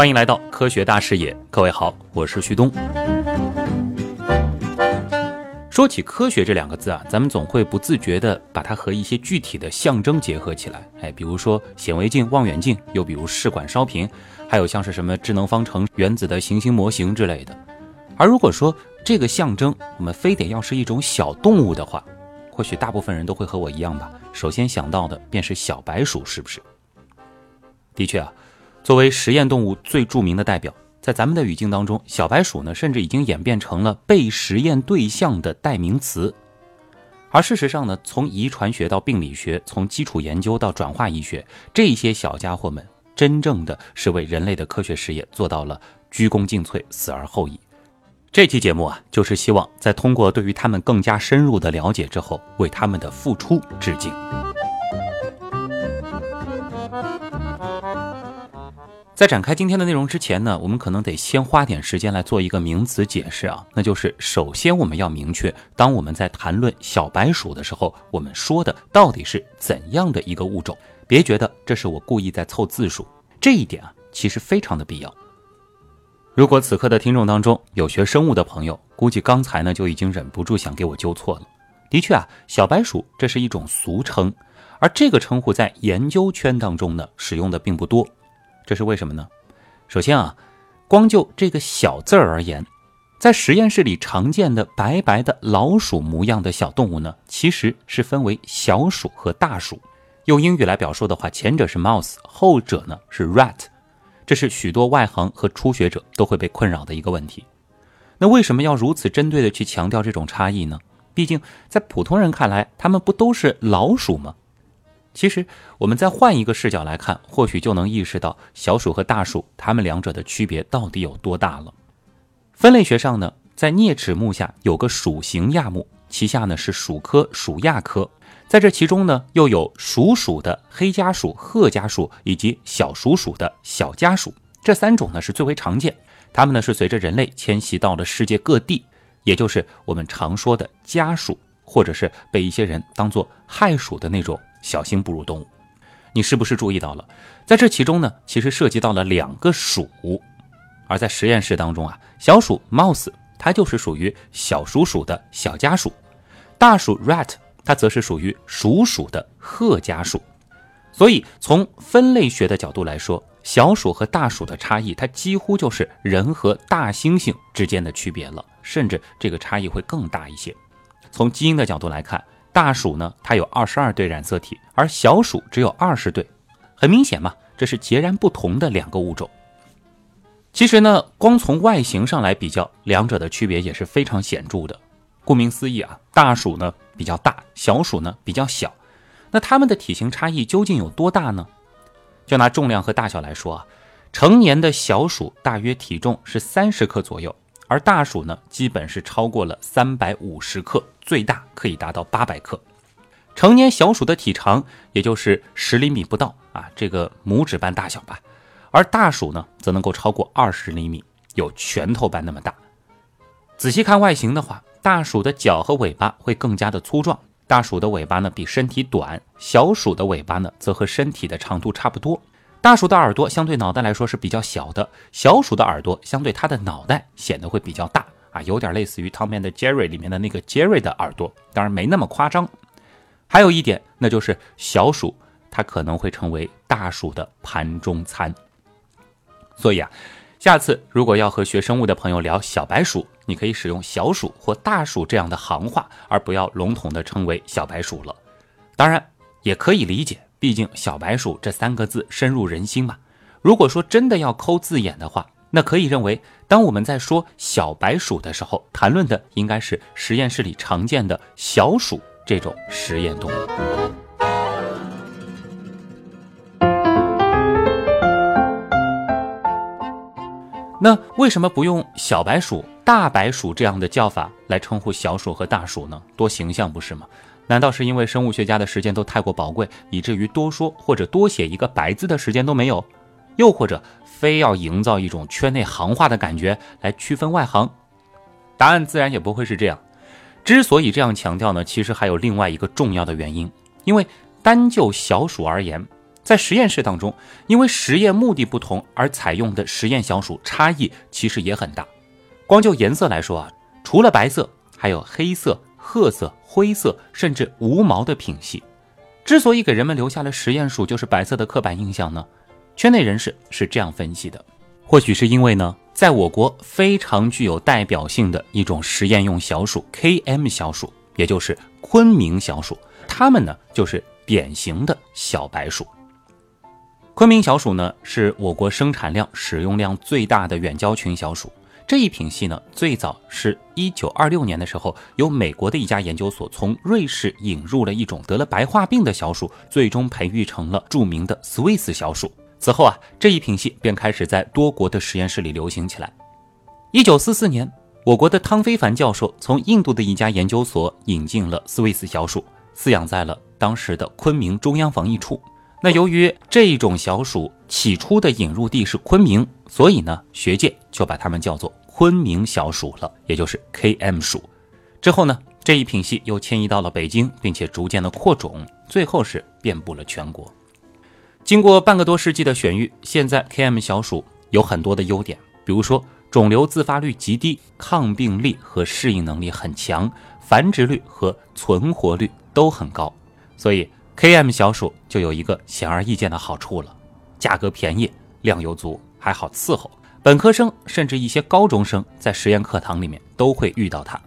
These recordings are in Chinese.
欢迎来到科学大视野，各位好，我是旭东。说起科学这两个字啊，咱们总会不自觉地把它和一些具体的象征结合起来。哎，比如说显微镜、望远镜，又比如试管烧瓶，还有像是什么智能方程、原子的行星模型之类的。而如果说这个象征我们非得要是一种小动物的话，或许大部分人都会和我一样吧。首先想到的便是小白鼠，是不是？的确啊，作为实验动物最著名的代表。在咱们的语境当中，小白鼠呢，甚至已经演变成了被实验对象的代名词。而事实上呢，从遗传学到病理学，从基础研究到转化医学，这些小家伙们真正的是为人类的科学事业做到了鞠躬尽瘁，死而后已。这期节目啊，就是希望在通过对于他们更加深入的了解之后，为他们的付出致敬。在展开今天的内容之前呢，我们可能得先花点时间来做一个名词解释啊，那就是首先我们要明确，当我们在谈论小白鼠的时候，我们说的到底是怎样的一个物种？别觉得这是我故意在凑字数，这一点啊其实非常的必要。如果此刻的听众当中有学生物的朋友，估计刚才呢就已经忍不住想给我纠错了。的确啊，小白鼠这是一种俗称，而这个称呼在研究圈当中呢使用的并不多。这是为什么呢？首先啊，光就这个小字儿而言，在实验室里常见的白白的老鼠模样的小动物呢，其实是分为小鼠和大鼠。用英语来表述的话，前者是 mouse，后者呢是 rat。这是许多外行和初学者都会被困扰的一个问题。那为什么要如此针对的去强调这种差异呢？毕竟在普通人看来，他们不都是老鼠吗？其实，我们再换一个视角来看，或许就能意识到小鼠和大鼠它们两者的区别到底有多大了。分类学上呢，在啮齿目下有个鼠形亚目，其下呢是鼠科鼠亚科，在这其中呢又有属鼠的黑家鼠、褐家鼠以及小鼠鼠的小家鼠，这三种呢是最为常见。它们呢是随着人类迁徙到了世界各地，也就是我们常说的家鼠，或者是被一些人当做害鼠的那种。小型哺乳动物，你是不是注意到了，在这其中呢，其实涉及到了两个鼠，而在实验室当中啊，小鼠 mouse 它就是属于小鼠鼠的小家鼠，大鼠 rat 它则是属于鼠鼠的褐家鼠。所以从分类学的角度来说，小鼠和大鼠的差异，它几乎就是人和大猩猩之间的区别了，甚至这个差异会更大一些。从基因的角度来看。大鼠呢，它有二十二对染色体，而小鼠只有二十对，很明显嘛，这是截然不同的两个物种。其实呢，光从外形上来比较，两者的区别也是非常显著的。顾名思义啊，大鼠呢比较大，小鼠呢比较小。那它们的体型差异究竟有多大呢？就拿重量和大小来说啊，成年的小鼠大约体重是三十克左右。而大鼠呢，基本是超过了三百五十克，最大可以达到八百克。成年小鼠的体长也就是十厘米不到啊，这个拇指般大小吧。而大鼠呢，则能够超过二十厘米，有拳头般那么大。仔细看外形的话，大鼠的脚和尾巴会更加的粗壮。大鼠的尾巴呢比身体短，小鼠的尾巴呢则和身体的长度差不多。大鼠的耳朵相对脑袋来说是比较小的，小鼠的耳朵相对它的脑袋显得会比较大啊，有点类似于《汤面的 Jerry》里面的那个 Jerry 的耳朵，当然没那么夸张。还有一点，那就是小鼠它可能会成为大鼠的盘中餐。所以啊，下次如果要和学生物的朋友聊小白鼠，你可以使用小鼠或大鼠这样的行话，而不要笼统的称为小白鼠了。当然也可以理解。毕竟“小白鼠”这三个字深入人心嘛。如果说真的要抠字眼的话，那可以认为，当我们在说小白鼠的时候，谈论的应该是实验室里常见的小鼠这种实验动物。那为什么不用小白鼠、大白鼠这样的叫法来称呼小鼠和大鼠呢？多形象，不是吗？难道是因为生物学家的时间都太过宝贵，以至于多说或者多写一个白字的时间都没有？又或者非要营造一种圈内行话的感觉来区分外行？答案自然也不会是这样。之所以这样强调呢，其实还有另外一个重要的原因，因为单就小鼠而言，在实验室当中，因为实验目的不同而采用的实验小鼠差异其实也很大。光就颜色来说啊，除了白色，还有黑色、褐色、灰色，甚至无毛的品系。之所以给人们留下了实验鼠就是白色的刻板印象呢，圈内人士是这样分析的：或许是因为呢，在我国非常具有代表性的一种实验用小鼠 KM 小鼠，也就是昆明小鼠，它们呢就是典型的小白鼠。昆明小鼠呢是我国生产量、使用量最大的远交群小鼠。这一品系呢，最早是一九二六年的时候，由美国的一家研究所从瑞士引入了一种得了白化病的小鼠，最终培育成了著名的 Swiss 小鼠。此后啊，这一品系便开始在多国的实验室里流行起来。一九四四年，我国的汤非凡教授从印度的一家研究所引进了 Swiss 小鼠，饲养在了当时的昆明中央防疫处。那由于这一种小鼠起初的引入地是昆明，所以呢，学界就把它们叫做。昆明小鼠了，也就是 KM 鼠。之后呢，这一品系又迁移到了北京，并且逐渐的扩种，最后是遍布了全国。经过半个多世纪的选育，现在 KM 小鼠有很多的优点，比如说肿瘤自发率极低，抗病力和适应能力很强，繁殖率和存活率都很高。所以 KM 小鼠就有一个显而易见的好处了：价格便宜，量又足，还好伺候。本科生甚至一些高中生在实验课堂里面都会遇到它。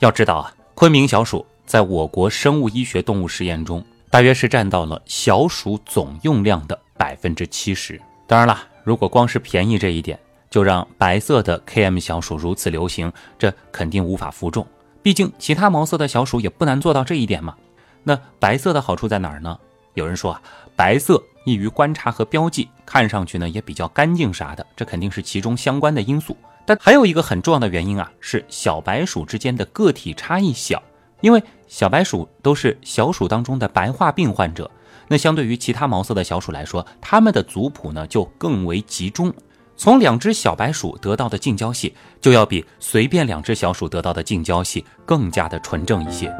要知道啊，昆明小鼠在我国生物医学动物实验中，大约是占到了小鼠总用量的百分之七十。当然了，如果光是便宜这一点就让白色的 KM 小鼠如此流行，这肯定无法服众。毕竟其他毛色的小鼠也不难做到这一点嘛。那白色的好处在哪儿呢？有人说啊，白色。易于观察和标记，看上去呢也比较干净啥的，这肯定是其中相关的因素。但还有一个很重要的原因啊，是小白鼠之间的个体差异小，因为小白鼠都是小鼠当中的白化病患者，那相对于其他毛色的小鼠来说，它们的族谱呢就更为集中，从两只小白鼠得到的近交系就要比随便两只小鼠得到的近交系更加的纯正一些。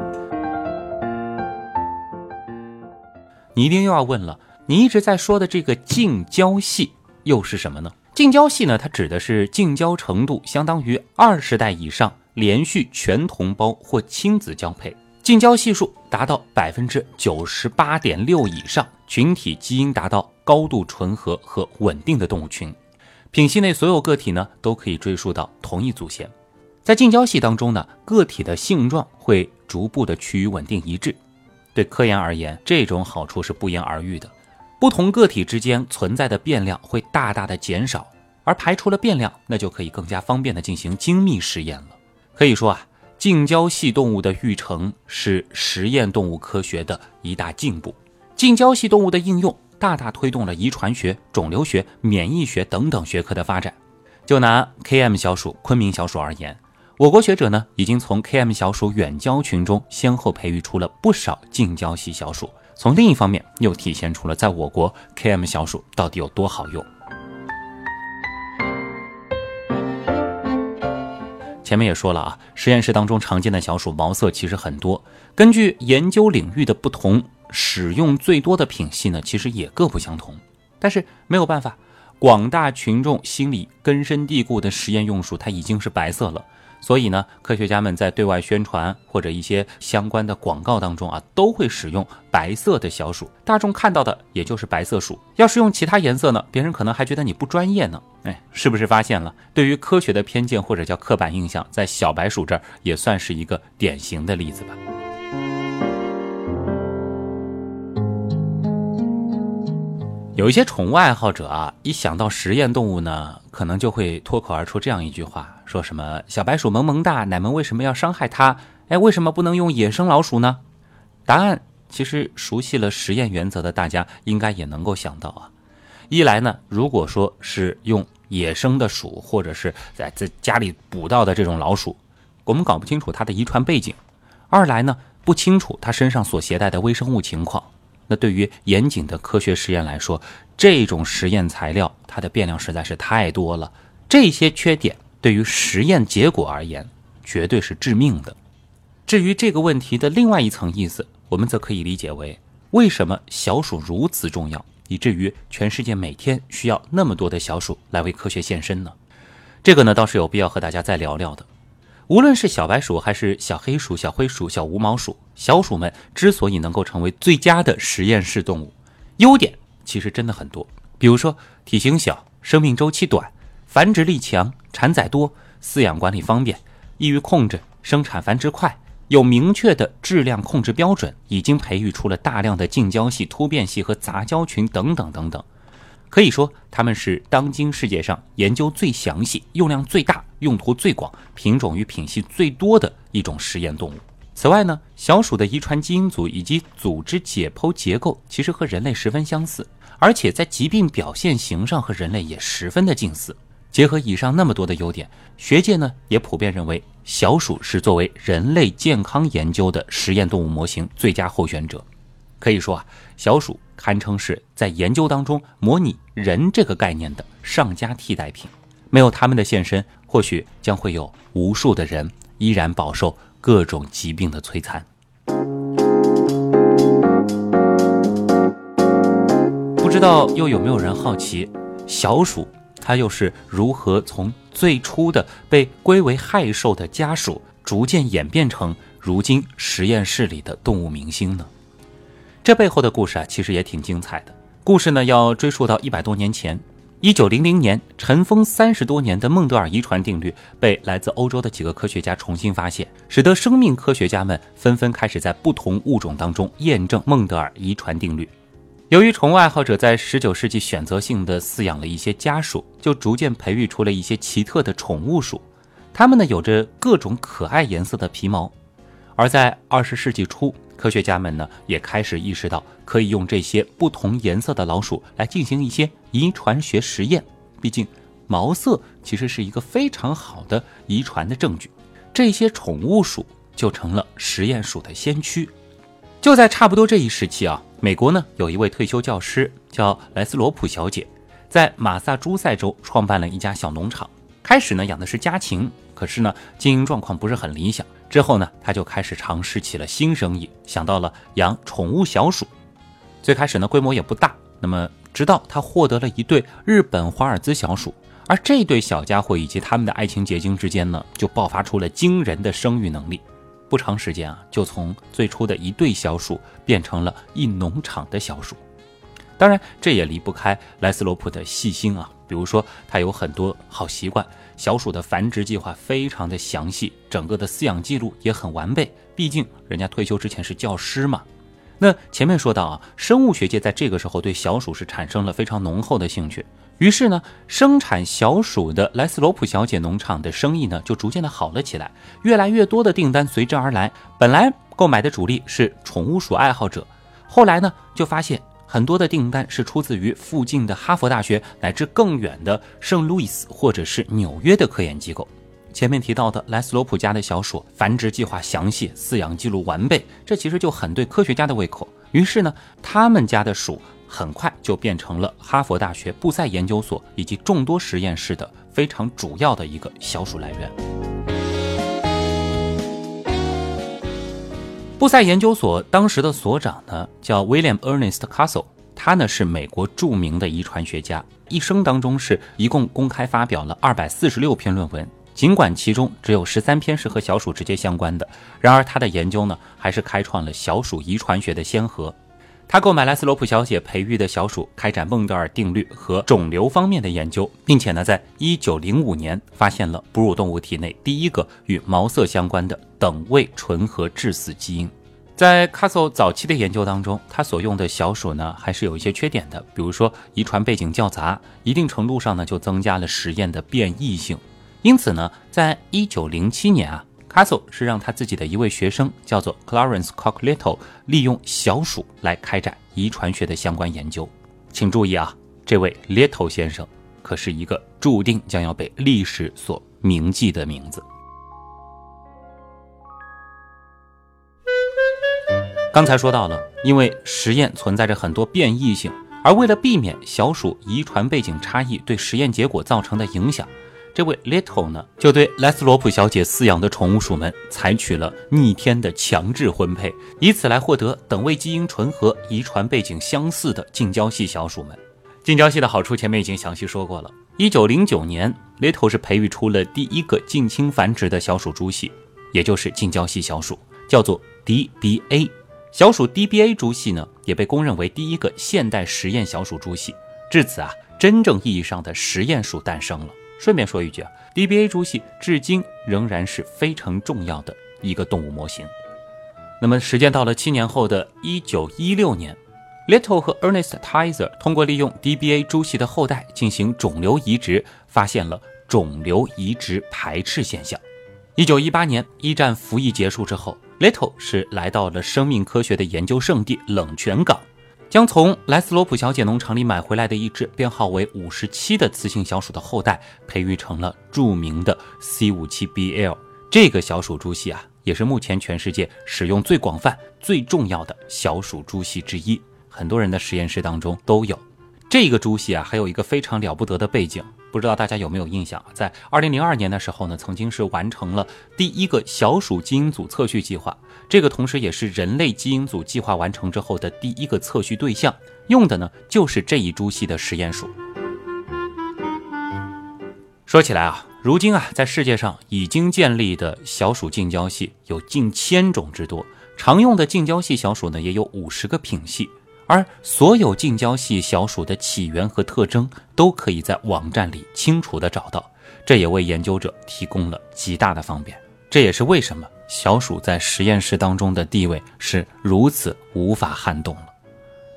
你一定又要问了。你一直在说的这个近交系又是什么呢？近交系呢，它指的是近交程度相当于二十代以上连续全同胞或亲子交配，近交系数达到百分之九十八点六以上，群体基因达到高度纯合和稳定的动物群，品系内所有个体呢都可以追溯到同一祖先。在近交系当中呢，个体的性状会逐步的趋于稳定一致。对科研而言，这种好处是不言而喻的。不同个体之间存在的变量会大大的减少，而排除了变量，那就可以更加方便的进行精密实验了。可以说啊，近交系动物的育成是实验动物科学的一大进步。近交系动物的应用大大推动了遗传学、肿瘤学、免疫学等等学科的发展。就拿 KM 小鼠、昆明小鼠而言，我国学者呢已经从 KM 小鼠远交群中先后培育出了不少近交系小鼠。从另一方面，又体现出了在我国 KM 小鼠到底有多好用。前面也说了啊，实验室当中常见的小鼠毛色其实很多，根据研究领域的不同，使用最多的品系呢，其实也各不相同。但是没有办法，广大群众心里根深蒂固的实验用鼠，它已经是白色了。所以呢，科学家们在对外宣传或者一些相关的广告当中啊，都会使用白色的小鼠，大众看到的也就是白色鼠。要是用其他颜色呢，别人可能还觉得你不专业呢。哎，是不是发现了？对于科学的偏见或者叫刻板印象，在小白鼠这儿也算是一个典型的例子吧。有一些宠物爱好者啊，一想到实验动物呢，可能就会脱口而出这样一句话：说什么小白鼠萌萌哒，奶们为什么要伤害它？哎，为什么不能用野生老鼠呢？答案其实熟悉了实验原则的大家应该也能够想到啊。一来呢，如果说是用野生的鼠，或者是在在家里捕到的这种老鼠，我们搞不清楚它的遗传背景；二来呢，不清楚它身上所携带的微生物情况。那对于严谨的科学实验来说，这种实验材料它的变量实在是太多了，这些缺点对于实验结果而言绝对是致命的。至于这个问题的另外一层意思，我们则可以理解为：为什么小鼠如此重要？以至于全世界每天需要那么多的小鼠来为科学献身呢？这个呢倒是有必要和大家再聊聊的。无论是小白鼠还是小黑鼠、小灰鼠、小无毛鼠，小鼠们之所以能够成为最佳的实验室动物，优点其实真的很多。比如说体型小、生命周期短、繁殖力强、产崽多、饲养管理方便、易于控制、生产繁殖快、有明确的质量控制标准，已经培育出了大量的近交系、突变系和杂交群等等等等。可以说，它们是当今世界上研究最详细、用量最大、用途最广、品种与品系最多的一种实验动物。此外呢，小鼠的遗传基因组以及组织解剖结构其实和人类十分相似，而且在疾病表现型上和人类也十分的近似。结合以上那么多的优点，学界呢也普遍认为，小鼠是作为人类健康研究的实验动物模型最佳候选者。可以说啊，小鼠堪称是在研究当中模拟人这个概念的上佳替代品。没有他们的现身，或许将会有无数的人依然饱受各种疾病的摧残。不知道又有没有人好奇，小鼠它又是如何从最初的被归为害兽的家属，逐渐演变成如今实验室里的动物明星呢？这背后的故事啊，其实也挺精彩的。故事呢，要追溯到一百多年前，一九零零年，尘封三十多年的孟德尔遗传定律被来自欧洲的几个科学家重新发现，使得生命科学家们纷纷开始在不同物种当中验证孟德尔遗传定律。由于宠物爱好者在十九世纪选择性的饲养了一些家鼠，就逐渐培育出了一些奇特的宠物鼠，它们呢有着各种可爱颜色的皮毛。而在二十世纪初，科学家们呢也开始意识到，可以用这些不同颜色的老鼠来进行一些遗传学实验。毕竟，毛色其实是一个非常好的遗传的证据。这些宠物鼠就成了实验鼠的先驱。就在差不多这一时期啊，美国呢有一位退休教师叫莱斯罗普小姐，在马萨诸塞州创办了一家小农场。开始呢养的是家禽，可是呢经营状况不是很理想。之后呢，他就开始尝试起了新生意，想到了养宠物小鼠。最开始呢，规模也不大。那么，直到他获得了一对日本华尔兹小鼠，而这对小家伙以及他们的爱情结晶之间呢，就爆发出了惊人的生育能力。不长时间啊，就从最初的一对小鼠变成了一农场的小鼠。当然，这也离不开莱斯罗普的细心啊。比如说，他有很多好习惯，小鼠的繁殖计划非常的详细，整个的饲养记录也很完备。毕竟人家退休之前是教师嘛。那前面说到啊，生物学界在这个时候对小鼠是产生了非常浓厚的兴趣。于是呢，生产小鼠的莱斯罗普小姐农场的生意呢就逐渐的好了起来，越来越多的订单随之而来。本来购买的主力是宠物鼠爱好者，后来呢就发现。很多的订单是出自于附近的哈佛大学乃至更远的圣路易斯或者是纽约的科研机构。前面提到的莱斯罗普家的小鼠繁殖计划详细，饲养记录完备，这其实就很对科学家的胃口。于是呢，他们家的鼠很快就变成了哈佛大学布塞研究所以及众多实验室的非常主要的一个小鼠来源。布赛研究所当时的所长呢，叫 William Ernest Castle，他呢是美国著名的遗传学家，一生当中是一共公开发表了二百四十六篇论文，尽管其中只有十三篇是和小鼠直接相关的，然而他的研究呢，还是开创了小鼠遗传学的先河。他购买莱斯罗普小姐培育的小鼠，开展孟德尔定律和肿瘤方面的研究，并且呢，在一九零五年发现了哺乳动物体内第一个与毛色相关的等位纯合致死基因。在 Castle 早期的研究当中，他所用的小鼠呢，还是有一些缺点的，比如说遗传背景较杂，一定程度上呢，就增加了实验的变异性。因此呢，在一九零七年啊。Castle 是让他自己的一位学生，叫做 Clarence Cock Little，利用小鼠来开展遗传学的相关研究。请注意啊，这位 Little 先生可是一个注定将要被历史所铭记的名字。刚才说到了，因为实验存在着很多变异性，而为了避免小鼠遗传背景差异对实验结果造成的影响。这位 Little 呢，就对莱斯罗普小姐饲养的宠物鼠们采取了逆天的强制婚配，以此来获得等位基因纯合、遗传背景相似的近交系小鼠们。近交系的好处前面已经详细说过了。一九零九年，Little 是培育出了第一个近亲繁殖的小鼠猪系，也就是近交系小鼠，叫做 DBA。小鼠 DBA 猪系呢，也被公认为第一个现代实验小鼠猪系。至此啊，真正意义上的实验鼠诞生了。顺便说一句啊，DBA 猪系至今仍然是非常重要的一个动物模型。那么，时间到了七年后的一九一六年，Little 和 Ernest Tizer 通过利用 DBA 猪系的后代进行肿瘤移植，发现了肿瘤移植排斥现象。一九一八年，一战服役结束之后。Little 是来到了生命科学的研究圣地冷泉港，将从莱斯罗普小姐农场里买回来的一只编号为五十七的雌性小鼠的后代，培育成了著名的 C 五七 BL。这个小鼠猪系啊，也是目前全世界使用最广泛、最重要的小鼠猪系之一，很多人的实验室当中都有。这个猪系啊，还有一个非常了不得的背景。不知道大家有没有印象，在二零零二年的时候呢，曾经是完成了第一个小鼠基因组测序计划，这个同时也是人类基因组计划完成之后的第一个测序对象，用的呢就是这一株系的实验鼠。说起来啊，如今啊，在世界上已经建立的小鼠近交系有近千种之多，常用的近交系小鼠呢也有五十个品系。而所有近交系小鼠的起源和特征都可以在网站里清楚地找到，这也为研究者提供了极大的方便。这也是为什么小鼠在实验室当中的地位是如此无法撼动了。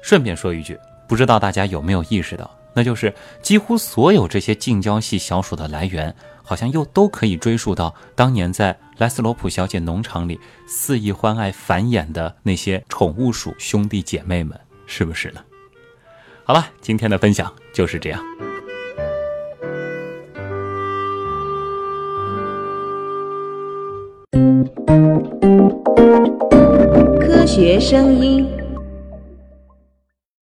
顺便说一句，不知道大家有没有意识到，那就是几乎所有这些近交系小鼠的来源，好像又都可以追溯到当年在莱斯罗普小姐农场里肆意欢爱繁衍的那些宠物鼠兄弟姐妹们。是不是呢？好了，今天的分享就是这样。科学声音。